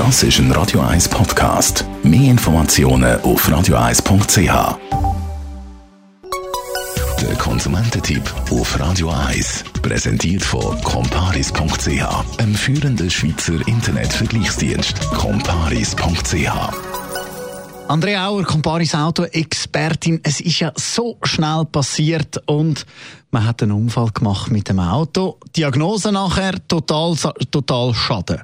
Das ist ein Radio 1 Podcast. Mehr Informationen auf radio1.ch. Der Konsumententipp auf Radio 1 präsentiert von comparis.ch, einem führenden Schweizer Internetvergleichsdienst. comparis.ch Andrea Auer, Comparis Auto Expertin. Es ist ja so schnell passiert und man hat einen Unfall gemacht mit dem Auto. Diagnose nachher total total Schaden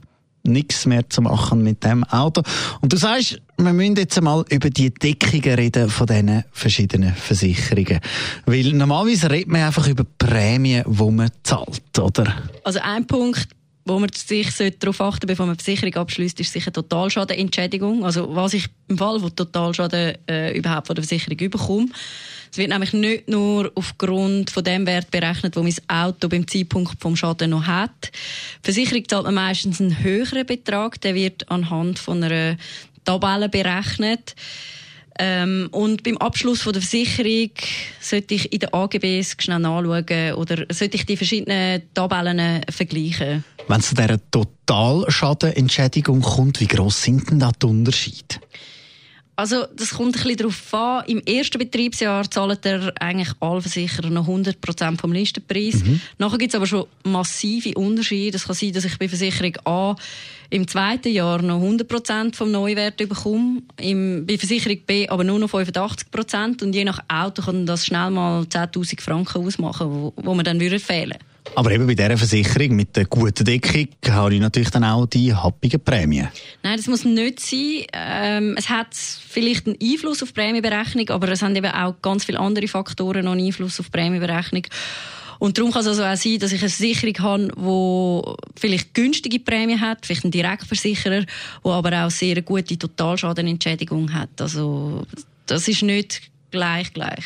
nichts mehr zu machen mit dem Auto. Und du sagst, wir müssen jetzt einmal über die Deckungen reden von diesen verschiedenen Versicherungen. Weil normalerweise redet man einfach über Prämien, die man zahlt, oder? Also ein Punkt, wo man sich darauf achten sollte, bevor man Versicherung abschließt, ist sicher Totalschadenentschädigung. Also was ich im Fall von Totalschaden äh, überhaupt von der Versicherung bekomme. Es wird nämlich nicht nur aufgrund von dem Wert berechnet, wo mein Auto beim Zeitpunkt vom Schaden noch hat. Die Versicherung zahlt man meistens einen höheren Betrag. Der wird anhand von einer Tabelle berechnet. Ähm, und beim Abschluss von der Versicherung sollte ich in den AGBs schnell nachschauen oder sollte ich die verschiedenen Tabellen vergleichen. Wenn es zu dieser Totalschadenentschädigung kommt, wie gross sind denn da die Unterschiede? Also, das kommt ein bisschen darauf an. Im ersten Betriebsjahr zahlt er eigentlich alle Versicherer noch 100% vom Listenpreis. Mhm. Nachher gibt es aber schon massive Unterschiede. Es kann sein, dass ich bei Versicherung A im zweiten Jahr noch 100% vom Neuwert bekomme, im, bei Versicherung B aber nur noch 85% und je nach Auto kann das schnell mal 10'000 Franken ausmachen, wo, wo man dann fehlen würde. Aber eben bei dieser Versicherung mit der guten Deckung habe ich natürlich dann auch die happigen Prämien. Nein, das muss nicht sein. Ähm, es hat vielleicht einen Einfluss auf die Prämienberechnung, aber es haben eben auch ganz viele andere Faktoren noch einen Einfluss auf die Prämienberechnung. Und darum kann es also auch sein, dass ich eine Versicherung habe, die vielleicht günstige Prämien hat, vielleicht ein Direktversicherer, der aber auch sehr gute Totalschadenentschädigung hat. Also das ist nicht gleich gleich.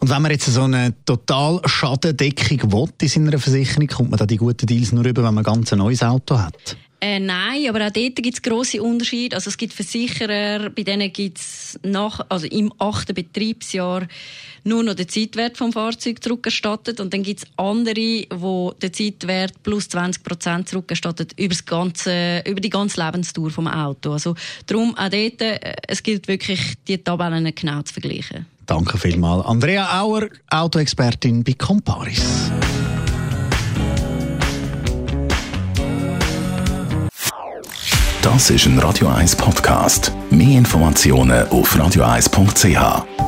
Und wenn man jetzt so eine Totalschadendeckung will in seiner Versicherung, kommt man da die guten Deals nur über, wenn man ganz ein neues Auto hat? Äh, nein, aber auch dort gibt es grosse Unterschiede. Also es gibt Versicherer, bei denen gibt es nach, also im achten Betriebsjahr nur noch den Zeitwert vom Fahrzeug zurückerstattet und dann gibt es andere, wo der Zeitwert plus 20 Prozent zurückerstattet über, ganze, über die ganze Lebensdauer vom Auto. Also darum auch dort, äh, es gilt wirklich, die Tabellen genau zu vergleichen. Danke vielmals. Andrea Auer, Autoexpertin bei Comparis. Das ist ein Radio 1 Podcast. Mehr Informationen auf radio1.ch.